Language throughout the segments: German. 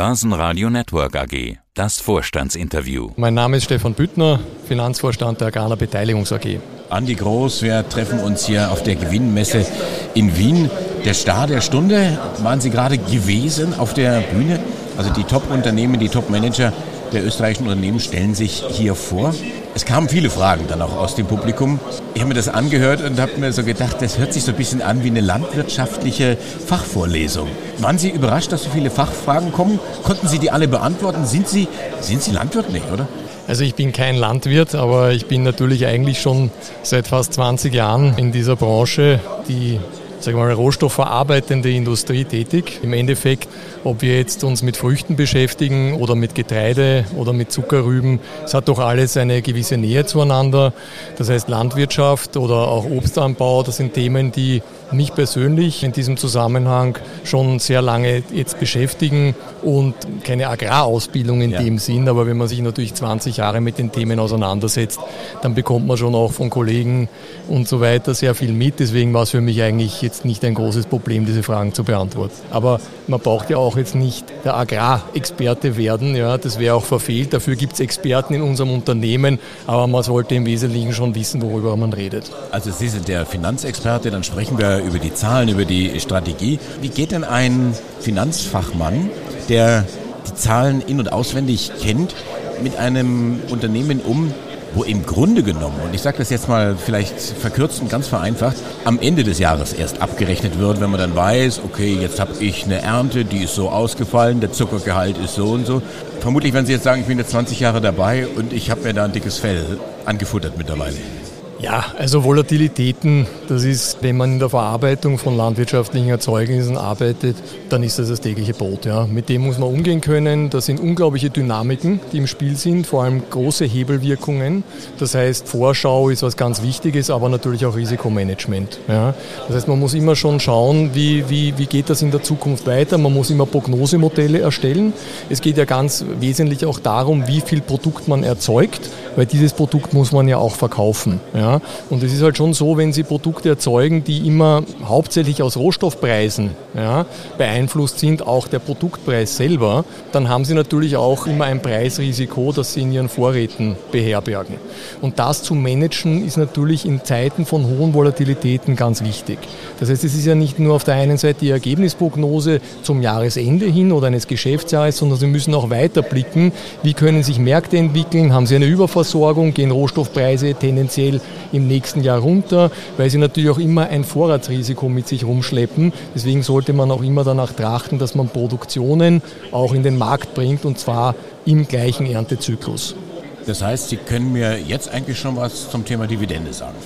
Börsenradio Network AG. Das Vorstandsinterview. Mein Name ist Stefan Büttner, Finanzvorstand der Agrana Beteiligungs AG. Andi Groß, wir treffen uns hier auf der Gewinnmesse in Wien. Der Star der Stunde, waren Sie gerade gewesen auf der Bühne? Also die Top-Unternehmen, die Top-Manager der österreichischen Unternehmen stellen sich hier vor. Es kamen viele Fragen dann auch aus dem Publikum. Ich habe mir das angehört und habe mir so gedacht, das hört sich so ein bisschen an wie eine landwirtschaftliche Fachvorlesung. Waren Sie überrascht, dass so viele Fachfragen kommen? Konnten Sie die alle beantworten? Sind Sie, sind Sie Landwirt? nicht, oder? Also ich bin kein Landwirt, aber ich bin natürlich eigentlich schon seit fast 20 Jahren in dieser Branche, die sagen wir mal, rohstoffverarbeitende Industrie tätig. Im Endeffekt, ob wir jetzt uns mit Früchten beschäftigen oder mit Getreide oder mit Zuckerrüben, es hat doch alles eine gewisse Nähe zueinander. Das heißt Landwirtschaft oder auch Obstanbau, das sind Themen, die mich persönlich in diesem Zusammenhang schon sehr lange jetzt beschäftigen und keine Agrarausbildung in ja. dem Sinn, aber wenn man sich natürlich 20 Jahre mit den Themen auseinandersetzt, dann bekommt man schon auch von Kollegen und so weiter sehr viel mit. Deswegen war es für mich eigentlich jetzt nicht ein großes Problem, diese Fragen zu beantworten. Aber man braucht ja auch jetzt nicht der Agrarexperte werden, ja, das wäre auch verfehlt. Dafür gibt es Experten in unserem Unternehmen, aber man sollte im Wesentlichen schon wissen, worüber man redet. Also Sie sind der Finanzexperte, dann sprechen wir über die Zahlen, über die Strategie. Wie geht denn ein Finanzfachmann, der die Zahlen in- und auswendig kennt, mit einem Unternehmen um, wo im Grunde genommen, und ich sage das jetzt mal vielleicht verkürzt und ganz vereinfacht, am Ende des Jahres erst abgerechnet wird, wenn man dann weiß, okay, jetzt habe ich eine Ernte, die ist so ausgefallen, der Zuckergehalt ist so und so. Vermutlich werden Sie jetzt sagen, ich bin jetzt 20 Jahre dabei und ich habe mir da ein dickes Fell angefuttert mittlerweile. Ja, also Volatilitäten, das ist, wenn man in der Verarbeitung von landwirtschaftlichen Erzeugnissen arbeitet, dann ist das das tägliche Brot. Ja. Mit dem muss man umgehen können. Das sind unglaubliche Dynamiken, die im Spiel sind, vor allem große Hebelwirkungen. Das heißt, Vorschau ist was ganz Wichtiges, aber natürlich auch Risikomanagement. Ja. Das heißt, man muss immer schon schauen, wie, wie, wie geht das in der Zukunft weiter. Man muss immer Prognosemodelle erstellen. Es geht ja ganz wesentlich auch darum, wie viel Produkt man erzeugt, weil dieses Produkt muss man ja auch verkaufen. Ja. Und es ist halt schon so, wenn Sie Produkte erzeugen, die immer hauptsächlich aus Rohstoffpreisen ja, beeinflusst sind, auch der Produktpreis selber, dann haben Sie natürlich auch immer ein Preisrisiko, das Sie in Ihren Vorräten beherbergen. Und das zu managen ist natürlich in Zeiten von hohen Volatilitäten ganz wichtig. Das heißt, es ist ja nicht nur auf der einen Seite die Ergebnisprognose zum Jahresende hin oder eines Geschäftsjahres, sondern Sie müssen auch weiter blicken, wie können sich Märkte entwickeln, haben Sie eine Überversorgung, gehen Rohstoffpreise tendenziell im nächsten Jahr runter, weil sie natürlich auch immer ein Vorratsrisiko mit sich rumschleppen. Deswegen sollte man auch immer danach trachten, dass man Produktionen auch in den Markt bringt und zwar im gleichen Erntezyklus. Das heißt, Sie können mir jetzt eigentlich schon was zum Thema Dividende sagen.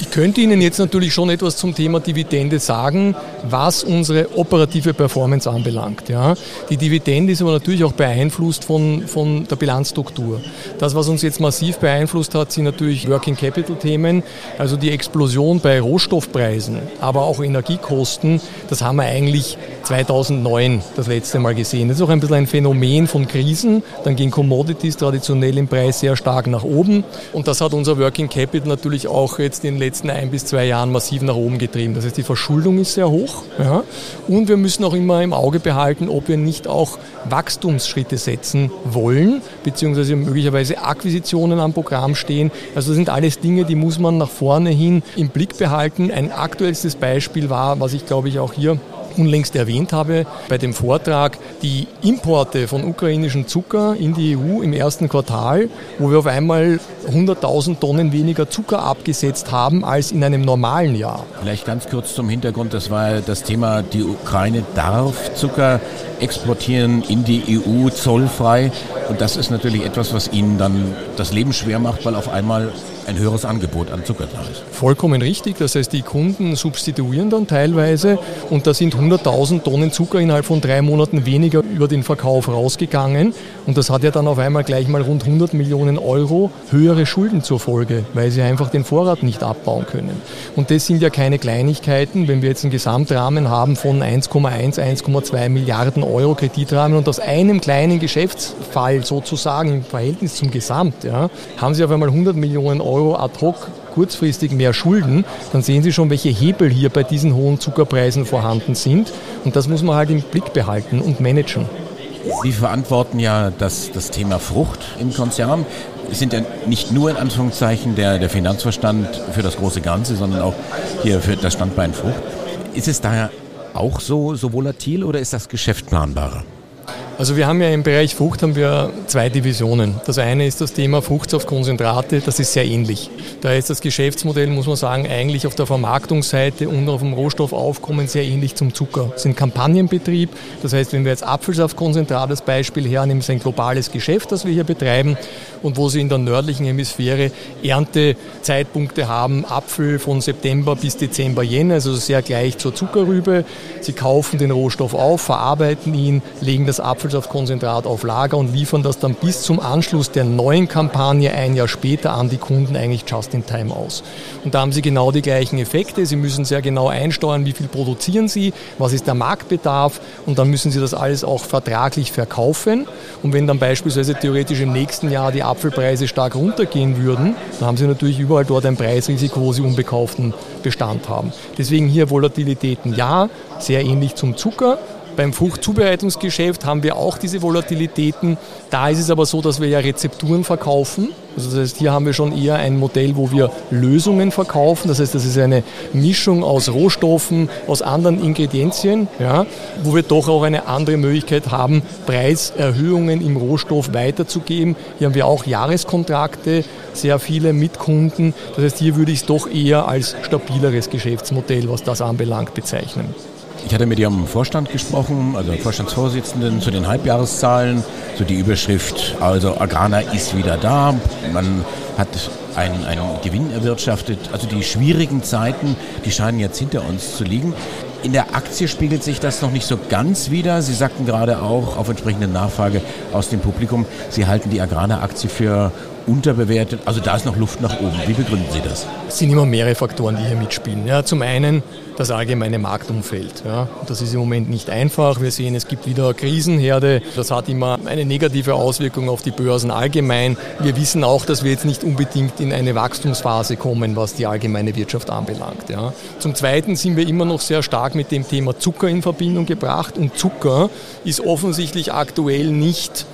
Ich könnte Ihnen jetzt natürlich schon etwas zum Thema Dividende sagen, was unsere operative Performance anbelangt. Ja. Die Dividende ist aber natürlich auch beeinflusst von, von der Bilanzstruktur. Das, was uns jetzt massiv beeinflusst hat, sind natürlich Working Capital Themen, also die Explosion bei Rohstoffpreisen, aber auch Energiekosten. Das haben wir eigentlich 2009 das letzte Mal gesehen. Das ist auch ein bisschen ein Phänomen von Krisen. Dann gehen Commodities traditionell im Preis sehr stark nach oben. Und das hat unser Working Capital natürlich auch jetzt in den letzten ein bis zwei Jahren massiv nach oben getrieben. Das heißt, die Verschuldung ist sehr hoch. Ja. Und wir müssen auch immer im Auge behalten, ob wir nicht auch Wachstumsschritte setzen wollen, beziehungsweise möglicherweise Akquisitionen am Programm stehen. Also das sind alles Dinge, die muss man nach vorne hin im Blick behalten. Ein aktuellstes Beispiel war, was ich glaube ich auch hier unlängst erwähnt habe bei dem Vortrag, die Importe von ukrainischem Zucker in die EU im ersten Quartal, wo wir auf einmal 100.000 Tonnen weniger Zucker abgesetzt haben als in einem normalen Jahr. Vielleicht ganz kurz zum Hintergrund, das war das Thema, die Ukraine darf Zucker exportieren in die EU zollfrei und das ist natürlich etwas, was ihnen dann das Leben schwer macht, weil auf einmal ein höheres Angebot an Zucker da ist. Vollkommen richtig. Das heißt, die Kunden substituieren dann teilweise und da sind 100.000 Tonnen Zucker innerhalb von drei Monaten weniger über den Verkauf rausgegangen. Und das hat ja dann auf einmal gleich mal rund 100 Millionen Euro höhere Schulden zur Folge, weil sie einfach den Vorrat nicht abbauen können. Und das sind ja keine Kleinigkeiten. Wenn wir jetzt einen Gesamtrahmen haben von 1,1, 1,2 Milliarden Euro Kreditrahmen und aus einem kleinen Geschäftsfall sozusagen im Verhältnis zum Gesamt, ja, haben sie auf einmal 100 Millionen Euro Euro ad hoc kurzfristig mehr Schulden, dann sehen Sie schon, welche Hebel hier bei diesen hohen Zuckerpreisen vorhanden sind. Und das muss man halt im Blick behalten und managen. Sie verantworten ja das, das Thema Frucht im Konzern. Sie sind ja nicht nur in Anführungszeichen der, der Finanzverstand für das große Ganze, sondern auch hier für das Standbein Frucht. Ist es daher auch so, so volatil oder ist das Geschäft planbarer? Also wir haben ja im Bereich Frucht haben wir zwei Divisionen. Das eine ist das Thema Fruchtsaftkonzentrate, das ist sehr ähnlich. Da ist das Geschäftsmodell, muss man sagen, eigentlich auf der Vermarktungsseite und auf dem Rohstoffaufkommen sehr ähnlich zum Zucker. Das ist ein Kampagnenbetrieb, das heißt, wenn wir jetzt Apfelsaftkonzentrat als Beispiel hernehmen, ist ein globales Geschäft, das wir hier betreiben und wo Sie in der nördlichen Hemisphäre Erntezeitpunkte haben, Apfel von September bis Dezember, Jänner, also sehr gleich zur Zuckerrübe. Sie kaufen den Rohstoff auf, verarbeiten ihn, legen das Apfelsaftkonzentrat auf Lager und liefern das dann bis zum Anschluss der neuen Kampagne ein Jahr später an die Kunden eigentlich just in time aus. Und da haben Sie genau die gleichen Effekte. Sie müssen sehr genau einsteuern, wie viel produzieren Sie, was ist der Marktbedarf und dann müssen Sie das alles auch vertraglich verkaufen. Und wenn dann beispielsweise theoretisch im nächsten Jahr die Apfelpreise stark runtergehen würden, dann haben Sie natürlich überall dort ein Preisrisiko, wo Sie unbekauften Bestand haben. Deswegen hier Volatilitäten ja, sehr ähnlich zum Zucker. Beim Fruchtzubereitungsgeschäft haben wir auch diese Volatilitäten. Da ist es aber so, dass wir ja Rezepturen verkaufen. Also das heißt, hier haben wir schon eher ein Modell, wo wir Lösungen verkaufen. Das heißt, das ist eine Mischung aus Rohstoffen, aus anderen Ingredienzien, ja, wo wir doch auch eine andere Möglichkeit haben, Preiserhöhungen im Rohstoff weiterzugeben. Hier haben wir auch Jahreskontrakte, sehr viele mit Kunden. Das heißt, hier würde ich es doch eher als stabileres Geschäftsmodell, was das anbelangt, bezeichnen. Ich hatte mit Ihrem Vorstand gesprochen, also Vorstandsvorsitzenden, zu den Halbjahreszahlen, so die Überschrift, also Agrana ist wieder da, man hat einen, einen Gewinn erwirtschaftet. Also die schwierigen Zeiten, die scheinen jetzt hinter uns zu liegen. In der Aktie spiegelt sich das noch nicht so ganz wieder. Sie sagten gerade auch auf entsprechende Nachfrage aus dem Publikum, Sie halten die Agrana-Aktie für unterbewertet. Also da ist noch Luft nach oben. Wie begründen Sie das? Es sind immer mehrere Faktoren, die hier mitspielen. Ja, zum einen das allgemeine Marktumfeld. Ja. Das ist im Moment nicht einfach. Wir sehen, es gibt wieder Krisenherde. Das hat immer eine negative Auswirkung auf die Börsen allgemein. Wir wissen auch, dass wir jetzt nicht unbedingt in eine Wachstumsphase kommen, was die allgemeine Wirtschaft anbelangt. Ja. Zum Zweiten sind wir immer noch sehr stark mit dem Thema Zucker in Verbindung gebracht. Und Zucker ist offensichtlich aktuell nicht,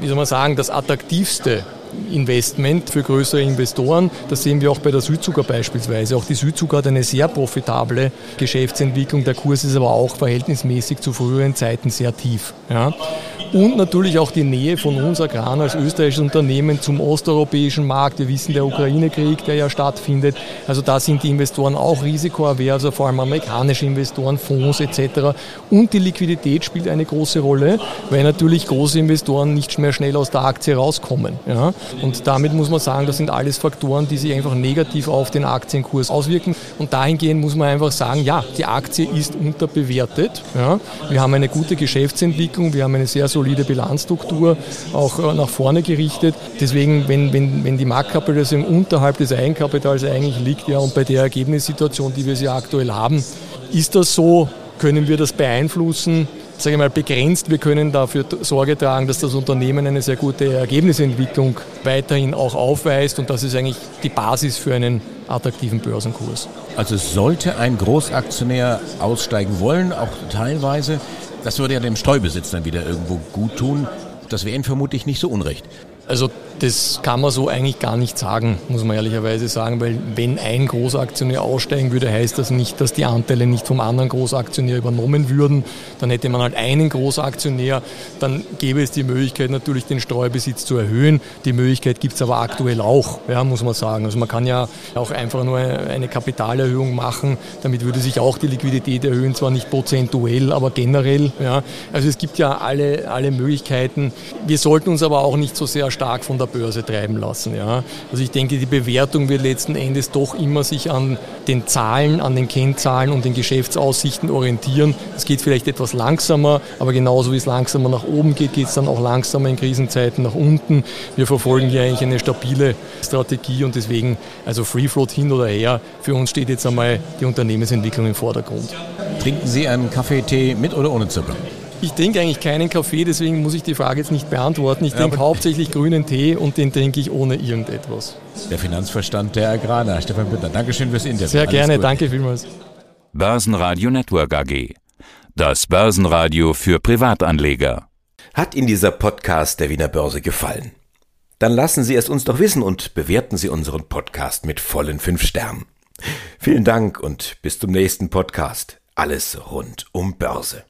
wie soll man sagen, das attraktivste Investment für größere Investoren. Das sehen wir auch bei der Südzucker beispielsweise. Auch die Südzucker hat eine sehr profitable Geschäftsentwicklung. Der Kurs ist aber auch verhältnismäßig zu früheren Zeiten sehr tief. Ja und natürlich auch die Nähe von uns Agran als österreichisches Unternehmen zum osteuropäischen Markt. Wir wissen, der Ukraine-Krieg, der ja stattfindet, also da sind die Investoren auch risikoavers, also vor allem amerikanische Investoren, Fonds etc. Und die Liquidität spielt eine große Rolle, weil natürlich große Investoren nicht mehr schnell aus der Aktie rauskommen. Ja? Und damit muss man sagen, das sind alles Faktoren, die sich einfach negativ auf den Aktienkurs auswirken. Und dahingehend muss man einfach sagen, ja, die Aktie ist unterbewertet. Ja? Wir haben eine gute Geschäftsentwicklung, wir haben eine sehr solide solide Bilanzstruktur auch äh, nach vorne gerichtet. Deswegen, wenn, wenn, wenn die Marktkapitalisierung unterhalb des Eigenkapitals eigentlich liegt, ja, und bei der Ergebnissituation, die wir sie aktuell haben, ist das so, können wir das beeinflussen? sage ich mal, begrenzt. Wir können dafür Sorge tragen, dass das Unternehmen eine sehr gute Ergebnisentwicklung weiterhin auch aufweist und das ist eigentlich die Basis für einen attraktiven Börsenkurs. Also sollte ein Großaktionär aussteigen wollen, auch teilweise, das würde ja dem Streubesitz dann wieder irgendwo gut tun. Das wäre Ihnen vermutlich nicht so unrecht. Also das kann man so eigentlich gar nicht sagen, muss man ehrlicherweise sagen, weil wenn ein Großaktionär aussteigen würde, heißt das nicht, dass die Anteile nicht vom anderen Großaktionär übernommen würden. Dann hätte man halt einen Großaktionär, dann gäbe es die Möglichkeit natürlich den Streubesitz zu erhöhen. Die Möglichkeit gibt es aber aktuell auch, ja, muss man sagen. Also man kann ja auch einfach nur eine Kapitalerhöhung machen, damit würde sich auch die Liquidität erhöhen, zwar nicht prozentuell, aber generell. Ja. Also es gibt ja alle, alle Möglichkeiten. Wir sollten uns aber auch nicht so sehr stark von der Börse treiben lassen. Ja. Also ich denke, die Bewertung wird letzten Endes doch immer sich an den Zahlen, an den Kennzahlen und den Geschäftsaussichten orientieren. Es geht vielleicht etwas langsamer, aber genauso wie es langsamer nach oben geht, geht es dann auch langsamer in Krisenzeiten nach unten. Wir verfolgen hier eigentlich eine stabile Strategie und deswegen, also Free Float hin oder her, für uns steht jetzt einmal die Unternehmensentwicklung im Vordergrund. Trinken Sie einen Kaffee, Tee mit oder ohne Zucker? Ich trinke eigentlich keinen Kaffee, deswegen muss ich die Frage jetzt nicht beantworten. Ich trinke ja, hauptsächlich grünen Tee und den trinke ich ohne irgendetwas. Der Finanzverstand der Agrana, Stefan Büttner. Dankeschön fürs Interview. Sehr Alles gerne, gut. danke vielmals. Börsenradio Network AG. Das Börsenradio für Privatanleger. Hat Ihnen dieser Podcast der Wiener Börse gefallen? Dann lassen Sie es uns doch wissen und bewerten Sie unseren Podcast mit vollen fünf Sternen. Vielen Dank und bis zum nächsten Podcast. Alles rund um Börse.